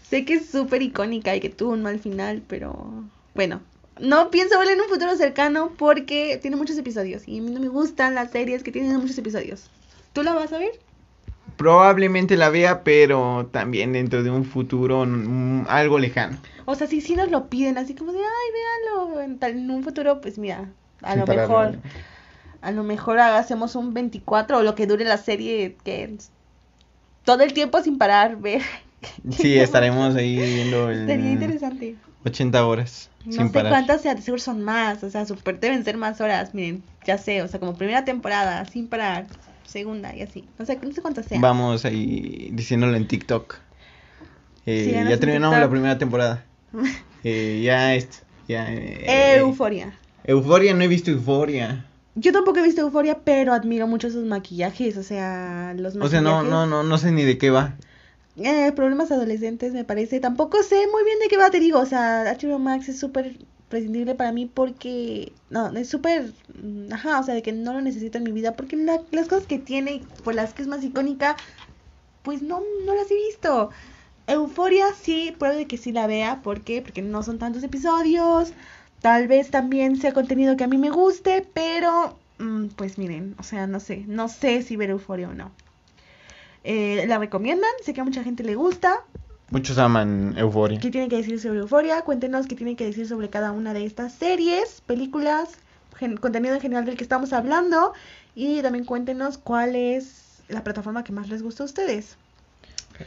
Sé que es súper icónica y que tuvo un mal final, pero bueno. No pienso verla en un futuro cercano porque tiene muchos episodios y a mí no me gustan las series que tienen muchos episodios. ¿Tú la vas a ver? Probablemente la vea, pero también dentro de un futuro mm, algo lejano. O sea, si sí nos lo piden así como de, ay, véanlo en, tal- en un futuro, pues mira, a Sin lo mejor, a lo mejor hacemos un 24 o lo que dure la serie que todo el tiempo sin parar ver. Sí, estaremos ahí viendo el Sería interesante. 80 horas No sin sé parar. cuántas sea, de seguro son más, o sea, super deben ser más horas, miren, ya sé, o sea, como primera temporada, sin parar, segunda y así, no sé, no sé cuántas sean. Vamos ahí díciéndolo en TikTok. Eh, ya terminamos la primera temporada. Eh, ya esto. Ya, eh, Euforia. Euforia, no he visto Euforia. Yo tampoco he visto Euforia, pero admiro mucho sus maquillajes, o sea, los O maquillajes. sea, no, no, no, no sé ni de qué va. Eh, problemas adolescentes, me parece. Tampoco sé muy bien de qué va, te digo. O sea, HBO Max es súper prescindible para mí porque. No, es súper. mm, Ajá, o sea, de que no lo necesito en mi vida. Porque la- las cosas que tiene por las que es más icónica, pues no, no las he visto. Euforia sí, puede que sí la vea. ¿Por qué? Porque no son tantos episodios. Tal vez también sea contenido que a mí me guste, pero. mm, pues miren, o sea, no sé. No sé si ver Euforia o no. Eh, la recomiendan, sé que a mucha gente le gusta. Muchos aman Euforia. ¿Qué tienen que decir sobre Euforia? Cuéntenos qué tienen que decir sobre cada una de estas series, películas, contenido en general del que estamos hablando. Y también cuéntenos cuál es la plataforma que más les gusta a ustedes.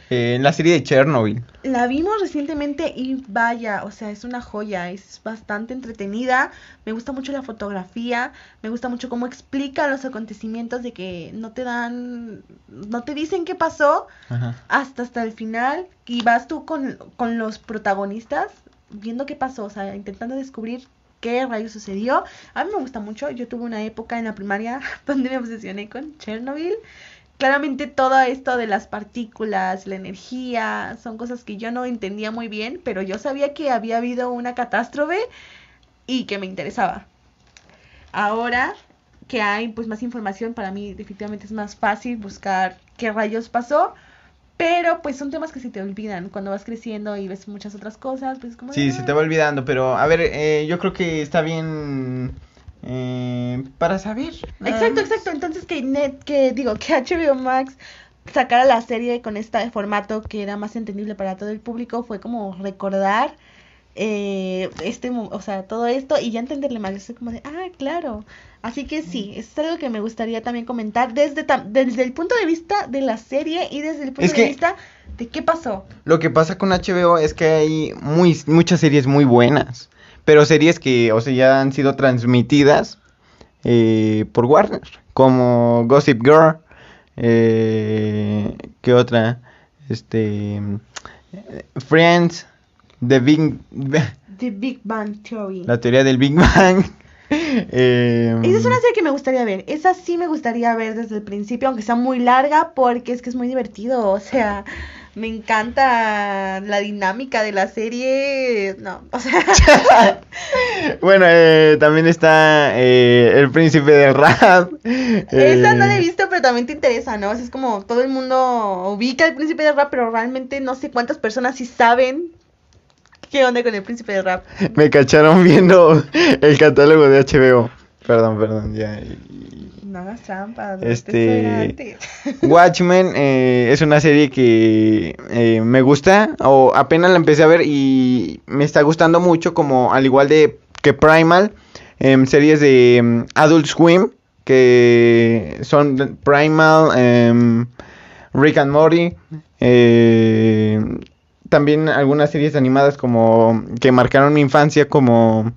Eh, la serie de Chernobyl. La vimos recientemente y vaya, o sea, es una joya, es bastante entretenida, me gusta mucho la fotografía, me gusta mucho cómo explica los acontecimientos de que no te dan, no te dicen qué pasó, Ajá. hasta hasta el final y vas tú con, con los protagonistas viendo qué pasó, o sea, intentando descubrir qué rayos sucedió. A mí me gusta mucho, yo tuve una época en la primaria donde me obsesioné con Chernobyl. Claramente todo esto de las partículas, la energía, son cosas que yo no entendía muy bien, pero yo sabía que había habido una catástrofe y que me interesaba. Ahora que hay pues más información, para mí definitivamente es más fácil buscar qué rayos pasó, pero pues son temas que se te olvidan cuando vas creciendo y ves muchas otras cosas, pues como Sí, se "Ah". te va olvidando, pero a ver, eh, yo creo que está bien eh, para saber. Exacto, exacto. Entonces que net, que digo, que HBO Max sacara la serie con este formato que era más entendible para todo el público fue como recordar eh, este, o sea, todo esto y ya entenderle más. Es como de, ah, claro. Así que sí, es algo que me gustaría también comentar desde, desde el punto de vista de la serie y desde el punto Es de vista de qué pasó. Lo que pasa con HBO es que hay muy, muchas series muy buenas, pero series que, o sea, ya han sido transmitidas eh, por Warner, como Gossip Girl, eh, ¿qué otra? Este, Friends, The Big, The Big Bang Theory. la teoría del Big Bang. eh, Esa es una serie que me gustaría ver. Esa sí me gustaría ver desde el principio, aunque sea muy larga, porque es que es muy divertido. O sea, Me encanta la dinámica de la serie. No, o sea. bueno, eh, también está eh, El Príncipe del Rap. Esa no la he Eh, visto, pero también te interesa, ¿no? O sea, es como todo el mundo ubica al príncipe del rap, pero realmente no sé cuántas personas sí saben qué onda con el príncipe del rap. Me cacharon viendo el catálogo de HBO. Perdón, perdón, ya. No hagas trampa. no Este- Watchmen eh, es una serie que eh, me gusta o apenas la empecé a ver y me está gustando mucho como al igual de que Primal em, series de em, Adult Swim que son Primal em, Rick and Morty eh, también algunas series animadas como que marcaron mi infancia como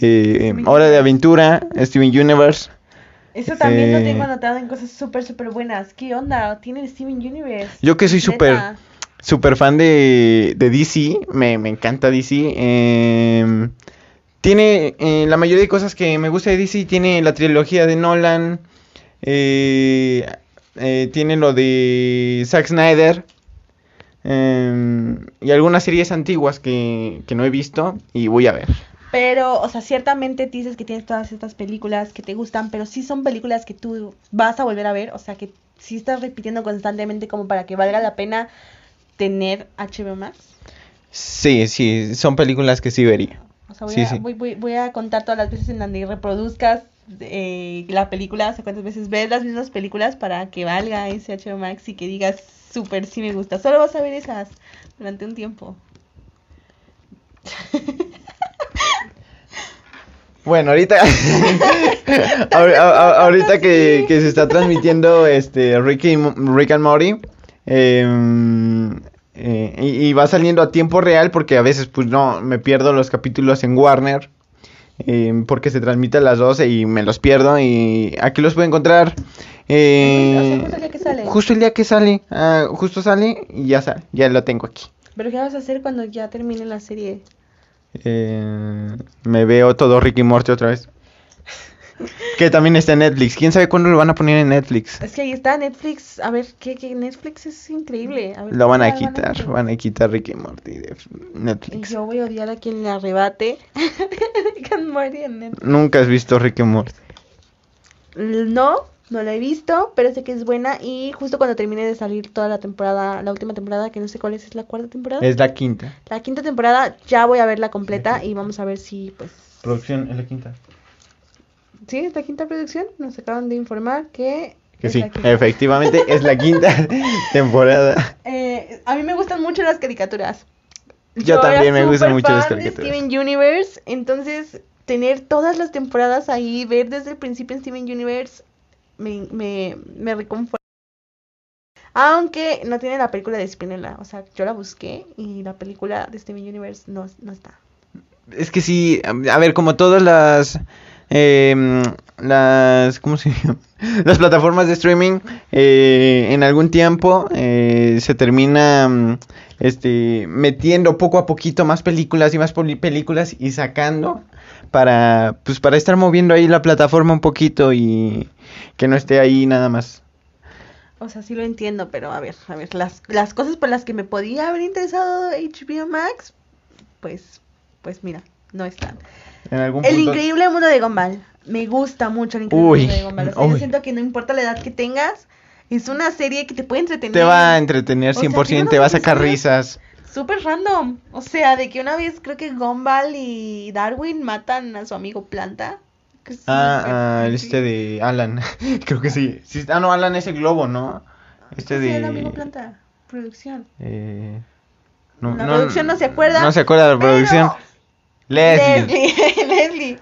eh, Hora de Aventura Steven Universe Eso también lo Eh, tengo anotado en cosas súper, súper buenas. ¿Qué onda? Tiene Steven Universe. Yo que soy súper super fan de, de DC, me, me encanta DC. eh, tiene eh, la mayoría de cosas que me gusta de DC, tiene la trilogía de Nolan, eh, eh, tiene lo de Zack Snyder eh, y algunas series antiguas que, que no he visto y voy a ver. Pero, o sea, ciertamente dices que tienes todas estas películas que te gustan, pero sí son películas que tú vas a volver a ver, o sea, que sí estás repitiendo constantemente como para que valga la pena tener HBO Max. Sí, sí, son películas que sí vería. O sea, voy, Sí, a, sí. Voy, voy- voy a contar todas las veces en donde reproduzcas eh, la película, o sea, cuántas veces ves las mismas películas para que valga ese HBO Max y que digas, súper, sí me gusta. Solo vas a ver esas durante un tiempo. Bueno, ahorita ahorita que, que se está transmitiendo este Rick, y Rick and Morty em, eh, y, y va saliendo a tiempo real porque a veces pues no me pierdo los capítulos en Warner em, porque se transmite a las 12 y me los pierdo y aquí los puedo encontrar eh, O sea, justo el día que sale. justo el día que sale ah, justo sale y ya sale ya lo tengo aquí Pero ¿qué vas a hacer cuando ya termine la serie? Eh, me veo todo Ricky Morty otra vez. Que también está en Netflix. ¿Quién sabe cuándo lo van a poner en Netflix? Es que ahí está Netflix. A ver, ¿qué, qué? Netflix es increíble. A ver, Lo van a ¿qué tal quitar. meter? Van a quitar Ricky Morty de Y Netflix. yo voy a odiar a quien le arrebate. Rick and Morty en Netflix. Nunca has visto Ricky Morty. No, no la he visto, pero sé que es buena. Y justo cuando termine de salir toda la temporada, la última temporada, que no sé cuál es, es la cuarta temporada. Es la quinta. La quinta temporada, ya voy a verla completa y vamos a ver si, pues. Producción es la quinta. Sí, es la quinta producción. Nos acaban de informar que. Que sí, efectivamente es la quinta temporada. Eh, a mí me gustan mucho las caricaturas. Yo era también me gustan mucho las fan de caricaturas. Steven Universe, entonces tener todas las temporadas ahí, ver desde el principio en Steven Universe, me, me, me reconforta. Aunque no tiene la película de Spinella, o sea, yo la busqué y la película de Steven Universe no, no está. Es que sí, a ver, como todas las em, las ¿cómo se llama? Las plataformas de streaming eh, en algún tiempo eh, se termina mm, este metiendo poco a poquito más películas y más películas y sacando para pues para estar moviendo ahí la plataforma un poquito y que no esté ahí nada más. O sea, sí lo entiendo, pero a ver, a ver, las, las cosas por las que me podía haber interesado HBO Max, pues, pues mira, no están. En algún El punto- increíble mundo de Gumball. Me gusta mucho el increíble Uy, mundo de Gumball. O sea, yo siento que no importa la edad que tengas, es una serie que te puede entretener. te va a entretener O sea, 100%, tiene te va a sacar risas. Súper random. O sea, de que una vez creo que Gumball y Darwin matan a su amigo Planta. Es Ah, ah, este de Alan. Creo que sí. Sí, Ah, no, Alan es el globo, ¿no? Este ¿Cómo se llama el de. amigo Planta? Producción. eh, La producción no se acuerda, No se acuerda de la pero- producción. Leslie. Leslie. Leslie.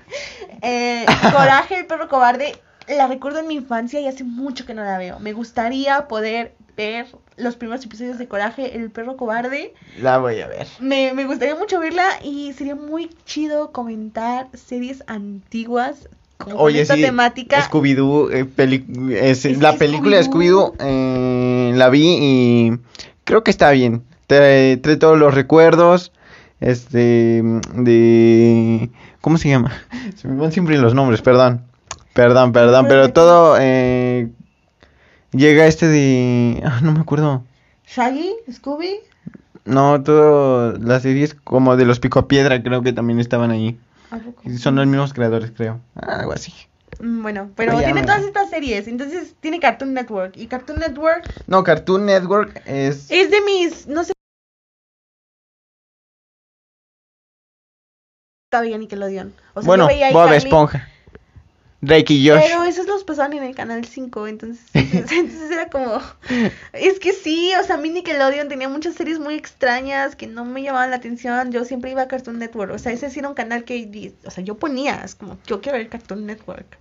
Eh, Coraje, el perro cobarde. La recuerdo en mi infancia y hace mucho que no la veo. Me gustaría poder ver los primeros episodios de Coraje, el perro cobarde. La voy a ver. Me, me gustaría mucho verla y sería muy chido comentar series antiguas con Oye, esta sí. temática. Scooby-Doo. eh, es- Es la película de Scooby-Doo- Scooby-Doo eh, la vi y creo que está bien. Trae, trae todos los recuerdos. Este. De. ¿Cómo se llama? Se me van siempre los nombres, perdón. Perdón, perdón, pero todo. eh, llega este de. Ah, no me acuerdo. Shaggy, Scooby. No, todas las series como de los Picopiedra creo que también estaban ahí. Son los mismos creadores, creo. Algo así. Mm, Bueno, pero tiene todas estas series. Entonces tiene Cartoon Network. Y Cartoon Network No, Cartoon Network es... es de mis. No sé. Veía Nickelodeon. O sea, bueno, yo veía Bob Esponja. Drake y Josh. Pero esos los pasaban en el canal 5, entonces, entonces era como... Es que sí, o sea, a mí Nickelodeon tenía muchas series muy extrañas que no me llamaban la atención, yo siempre iba a Cartoon Network, o sea, ese sí era un canal que, o sea, yo ponía, es como, yo quiero ver Cartoon Network.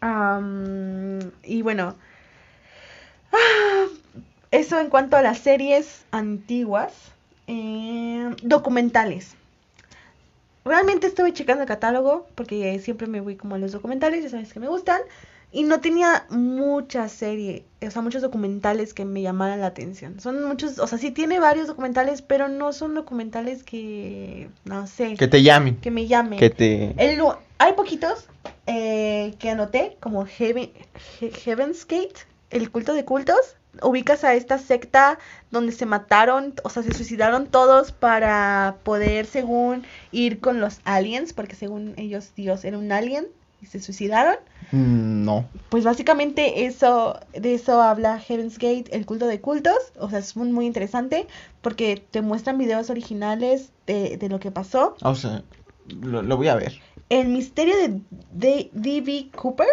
Am, y bueno, ah, eso en cuanto a las series antiguas, Eh, documentales. Realmente estuve checando el catálogo porque siempre me voy como a los documentales, ya sabes que me gustan. Y no tenía muchas series, o sea, muchos documentales que me llamaran la atención. Son muchos, o sea, sí tiene varios documentales, pero no son documentales que, no sé, Que te llamen. que me llamen. Que te... El lu- hay poquitos eh, que anoté, como Heaven, He- Heaven's Gate, el culto de cultos. Ubicas a esta secta donde se mataron, o sea, se suicidaron todos para poder, según, ir con los aliens, porque según ellos Dios era un alien y se suicidaron. Mm, No. Pues básicamente eso, de eso habla Heaven's Gate, el culto de cultos. O sea, es muy, muy interesante porque te muestran videos originales de, de lo que pasó. O sea, lo, lo voy a ver. El misterio de D- D.B. Cooper,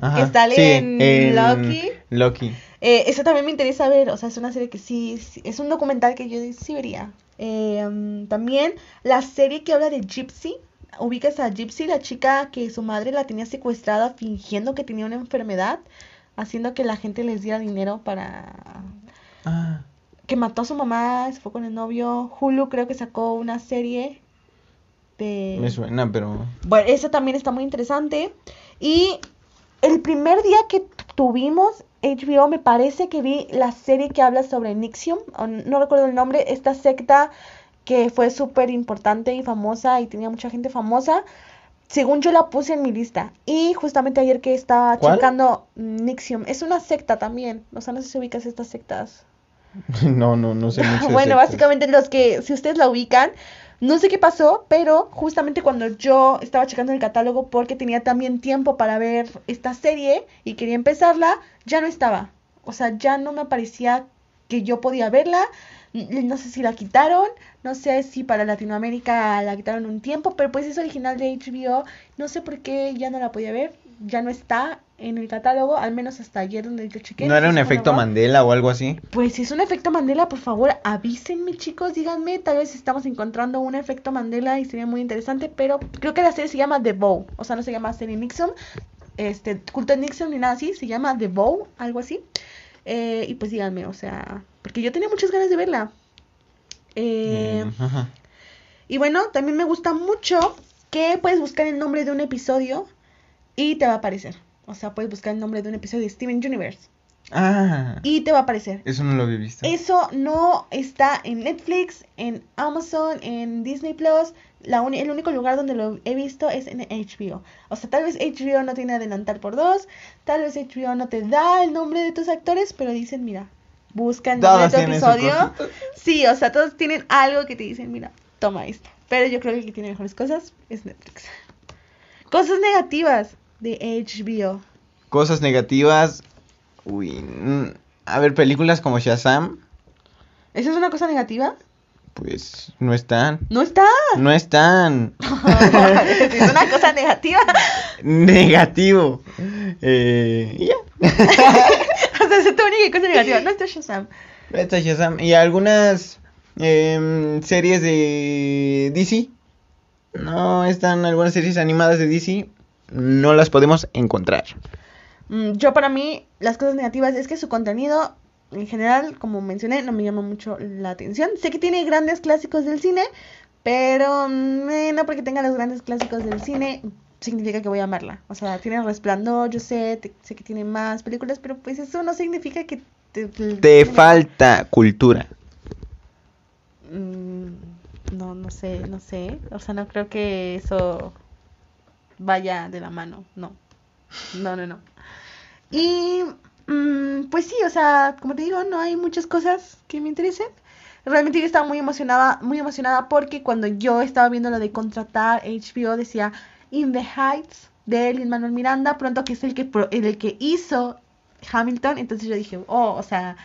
Ajá. Que sale Sí, en Loki. Loki. eh, eso también me interesa ver. O sea, es una serie que sí, sí- es un documental que yo sí vería. Eh, mm, también la serie que habla de Gypsy. Ubicas a Gypsy, la chica que su madre la tenía secuestrada fingiendo que tenía una enfermedad, haciendo que la gente les diera dinero para Ah, que mató a su mamá, se fue con el novio. Hulu creo que sacó una serie de... me suena, pero... Bueno, eso también está muy interesante. Y el primer día que tuvimos HBO, me parece que vi la serie que habla sobre Nixium, o no recuerdo el nombre, esta secta que fue súper importante y famosa y tenía mucha gente famosa. Según yo la puse en mi lista. Y justamente ayer que estaba ¿Cuál? checando Nixium, es una secta también. O sea, no sé si ubicas estas sectas. No, no, no sé mucho Bueno, básicamente los que, si ustedes la ubican, no sé qué pasó, pero justamente cuando yo estaba checando el catálogo porque tenía también tiempo para ver esta serie y quería empezarla, ya no estaba. O sea, ya no me aparecía que yo podía verla. No sé si la quitaron, no sé si para Latinoamérica la quitaron un tiempo, pero pues es original de HBO. No sé por qué ya no la podía ver, ya no está en el catálogo, al menos hasta ayer donde yo chequé. ¿No era un efecto no. Mandela o algo así? Pues si es un efecto Mandela, por favor, avísenme, chicos, díganme, tal vez estamos encontrando un efecto Mandela y sería muy interesante, pero creo que la serie se llama The Bow, o sea, no se llama serie Nixon, este, culto de Nixon ni nada así, se llama The Bow, algo así. Eh, y pues díganme, o sea, porque yo tenía muchas ganas de verla. Eh, Mm, ajá. y bueno, también me gusta mucho que puedes buscar el nombre de un episodio y te va a aparecer. O sea, puedes buscar el nombre de un episodio de Steven Universe Ah, y te va a aparecer. eso no lo había visto. Eso no está en Netflix, en Amazon, en Disney Plus. La uni- el único lugar donde lo he visto es en HBO. O sea, tal vez HBO no tiene adelantar por dos, tal vez HBO no te da el nombre de tus actores, pero dicen, mira, busca el nombre de tu episodio. Sí, o sea, todos tienen algo que te dicen, mira, toma esto. Pero yo creo que el que tiene mejores cosas es Netflix. Cosas negativas de HBO. Cosas negativas. Uy. mm, A ver, películas como Shazam, ¿Esa es una cosa negativa? pues no están. No está. No están. es una cosa negativa. Negativo. Eh, y ya. O sea, es tu única cosa negativa. No está Shazam. Está Shazam. Y algunas em, series de DC. No están algunas series animadas de DC. No las podemos encontrar. Mm, Yo para mí, las cosas negativas es que su contenido, en general, como mencioné, no me llama mucho la atención. Sé que tiene grandes clásicos del cine, pero mm, eh, no porque tenga los grandes clásicos del cine significa que voy a amarla. O sea, tiene Resplandor, yo sé, te- sé que tiene más películas, pero pues eso no significa que te... Te falta cultura. Mm, No, no sé, no sé. O sea, no creo que eso vaya de la mano. No. No, no, no. Y Mm, pues sí, o sea, como te digo, no hay muchas cosas que me interesen. Realmente yo estaba muy emocionada, muy emocionada porque cuando yo estaba viendo lo de contratar HBO decía In the Heights de Lin Manuel Miranda, pronto que es el que el que hizo Hamilton, entonces yo dije, oh, o sea,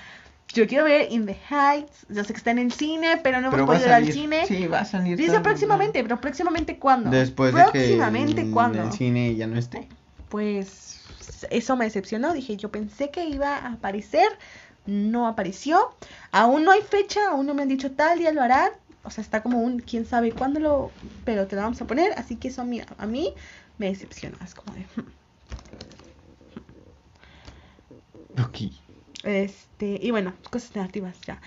yo quiero ver In the Heights, yo sé que está en el cine, pero no hemos podido ir al cine. Sí, va a salir. Dice próximamente, pero próximamente cuándo? Después de que ¿cuándo? el cine ya no esté. Pues eso me decepcionó, dije, yo pensé que iba a aparecer, no apareció. Aún no hay fecha, aún no me han dicho tal día lo harán. O sea, está como un quién sabe cuándo lo, pero te lo vamos a poner, así que eso a mí, a mí me decepciona, es como de hmm. Ok. Este, y bueno, cosas negativas ya.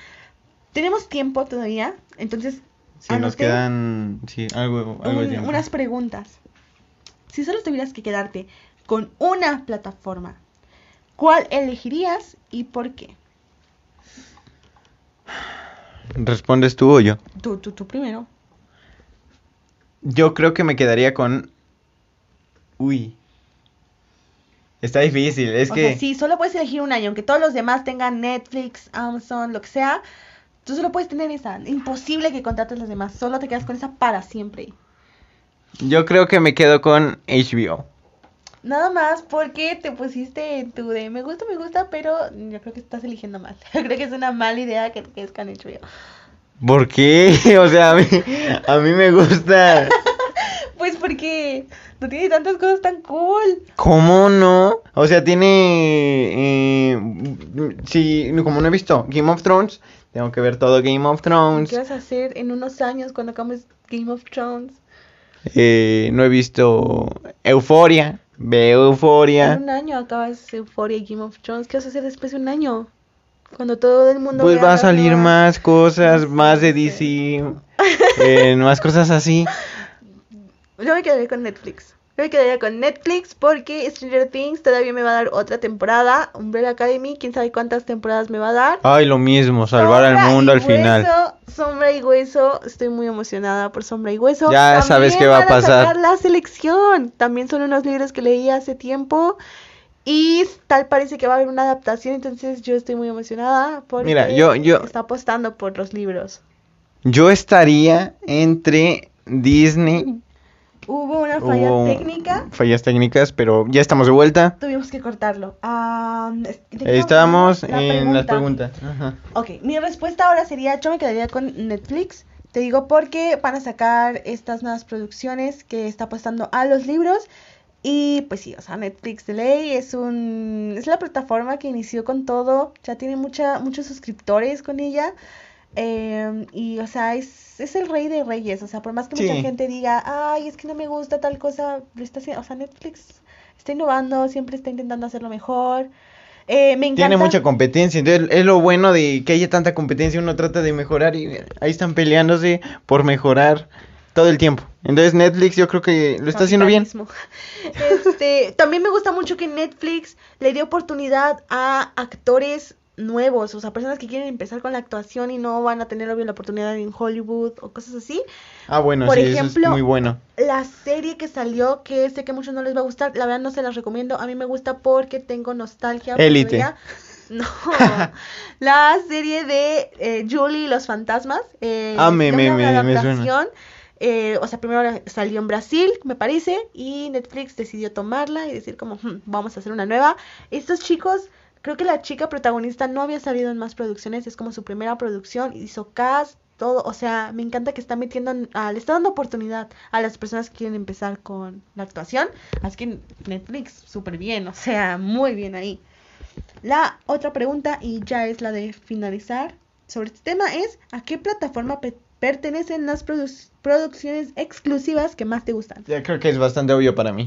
Tenemos tiempo todavía, entonces. Sí, nos quedan. Sí, algo, algo tiempo. Unas preguntas. Si solo tuvieras que quedarte con una plataforma, ¿cuál elegirías y por qué? ¿Respondes tú o yo? Tú, tú, tú primero. Yo creo que me quedaría con. Uy. Está difícil, es que... Sea, sí, solo puedes elegir un año, aunque todos los demás tengan Netflix, Amazon, lo que sea, tú solo puedes tener esa. Imposible que contrates los demás, solo te quedas con esa para siempre. Yo creo que me quedo con HBO. Nada más porque te pusiste en tu de me gusta, me gusta, pero yo creo que estás eligiendo mal. Yo creo que es una mala idea que te quedes con HBO. ¿Por qué? O sea, a mí, a mí me gusta. pues porque tiene tantas cosas tan cool. ¿Cómo no? O sea, tiene... Eh, sí, como no he visto Game of Thrones, tengo que ver todo Game of Thrones. ¿Qué vas a hacer en unos años cuando acabes Game of Thrones? Eh, no he visto Euforia. Veo Euforia. En un año acabas Euforia y Game of Thrones. ¿Qué vas a hacer después de un año? Cuando todo el mundo... Pues va a salir más cosas, más de DC, eh, más cosas así. Yo me quedaría con Netflix. Yo me quedaría con Netflix porque Stranger Things todavía me va a dar otra temporada. Umbrella Academy, quién sabe cuántas temporadas me va a dar. Ay, lo mismo, salvar al mundo al final. Sombra y Hueso, estoy muy emocionada por Sombra y Hueso. Ya sabes qué va a pasar. la selección. También son unos libros que leí hace tiempo. Y tal parece que va a haber una adaptación, entonces yo estoy muy emocionada porque Mira, yo, yo, está apostando por los libros. Yo estaría entre Disney Hubo una falla técnica. Fallas técnicas, pero ya estamos de vuelta. Tuvimos que cortarlo. Estábamos en las preguntas. Ok, mi respuesta ahora sería, yo me quedaría con Netflix. Te digo porque van a sacar estas nuevas producciones que está apostando a los libros. Y pues sí, o sea, Netflix de ley es un es la plataforma que inició con todo, ya tiene mucha muchos suscriptores con ella. Eh, y, o sea, es, es el rey de reyes. O sea, por más que mucha gente diga, ay, es que no me gusta tal cosa, lo está haciendo. O sea, Netflix está innovando, siempre está intentando hacerlo mejor. Eh, me encanta. Tiene mucha competencia, entonces es lo bueno de que haya tanta competencia, uno trata de mejorar y ahí están peleándose por mejorar todo el tiempo. Entonces Netflix yo creo que lo está haciendo bien. Este, también me gusta mucho que Netflix le dé oportunidad a actores nuevos, o sea, personas que quieren empezar con la actuación y no van a tener obvio la oportunidad en Hollywood o cosas así. Ah, bueno, Por ejemplo, muy bueno. La serie que salió, que sé que a muchos no les va a gustar, la verdad no se las recomiendo, a mí me gusta porque tengo nostalgia. Élite. No, la serie de eh, Julie y los fantasmas. Eh, ah, me, me, me, me suena. Eh, o sea, primero salió en Brasil, me parece, y Netflix decidió tomarla y decir como, hmm, vamos a hacer una nueva. Estos chicos Creo que la chica protagonista no había salido en más producciones, es como su primera producción, hizo cast, todo, o sea, me encanta que está metiendo, le está dando oportunidad a las personas que quieren empezar con la actuación, así que Netflix, súper bien, o sea, muy bien ahí. La otra pregunta, y ya es la de finalizar sobre este tema, es ¿a qué plataforma pertenecen las producciones exclusivas que más te gustan? Ya creo que es bastante obvio para mí.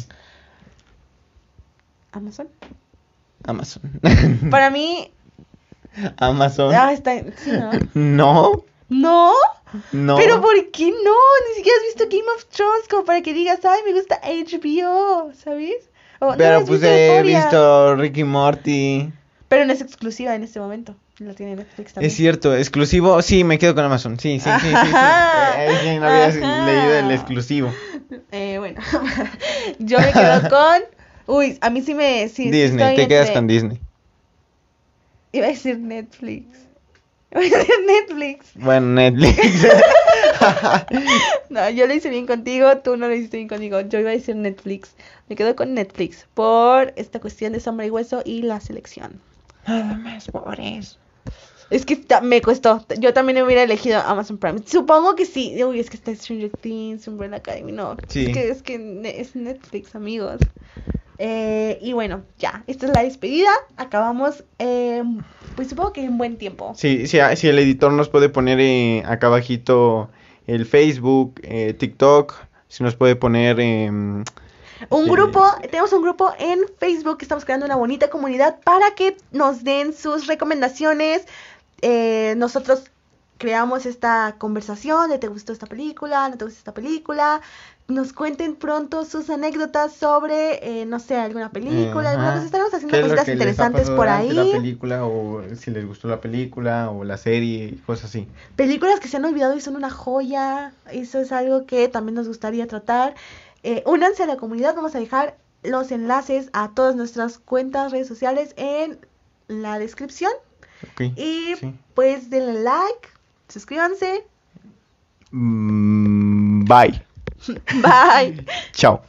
Amazon. Amazon. Para mí. Amazon. Ah, está. Sí, ¿no? No. ¿No? No. Pero ¿por qué no? Ni siquiera has visto Game of Thrones como para que digas, ay, me gusta HBO, ¿sabes? Pero pues he visto Ricky Morty. Pero no es exclusiva en este momento. La tiene Netflix también. Es cierto, exclusivo. Sí, me quedo con Amazon. Sí, sí, sí. sí, sí. Eh, no habías leído el exclusivo. Eh, bueno, yo me quedo con Uy, a mí sí me... Sí, Disney, te quedas con Disney. Iba a decir Netflix. Iba a decir Netflix. Bueno, Netflix. No, yo lo hice bien contigo, tú no lo hiciste bien conmigo. Yo iba a decir Netflix. Me quedo con Netflix por esta cuestión de sombra y hueso y la selección. Nada más por eso. Es que me costó. Yo también hubiera elegido Amazon Prime. Supongo que sí. Uy, es que está Stranger Things, Umbrella Academy. No, Sí. es que es que es Netflix, amigos. Eh, y bueno, ya. Esta es la despedida. Acabamos, eh, pues supongo que en buen tiempo. Sí, sí, sí, el editor nos puede poner eh, acá abajito el Facebook, eh, TikTok, si nos puede poner... em, Un Sí. grupo, tenemos un grupo en Facebook que estamos creando una bonita comunidad para que nos den sus recomendaciones. Eh, nosotros creamos esta conversación de te gustó esta película, no te gustó esta película. Nos cuenten pronto sus anécdotas sobre, eh, no sé, alguna película, alguna cosa. Estaremos ¿Qué haciendo cositas interesantes por ahí. la película o si les gustó la película o la serie y cosas así. Películas que se han olvidado y son una joya. Eso es algo que también nos gustaría tratar. Eh, únanse a la comunidad. Vamos a dejar los enlaces a todas nuestras cuentas, redes sociales en la descripción. Y Sí. pues denle like, suscríbanse. Mm, bye. Bye. Chao.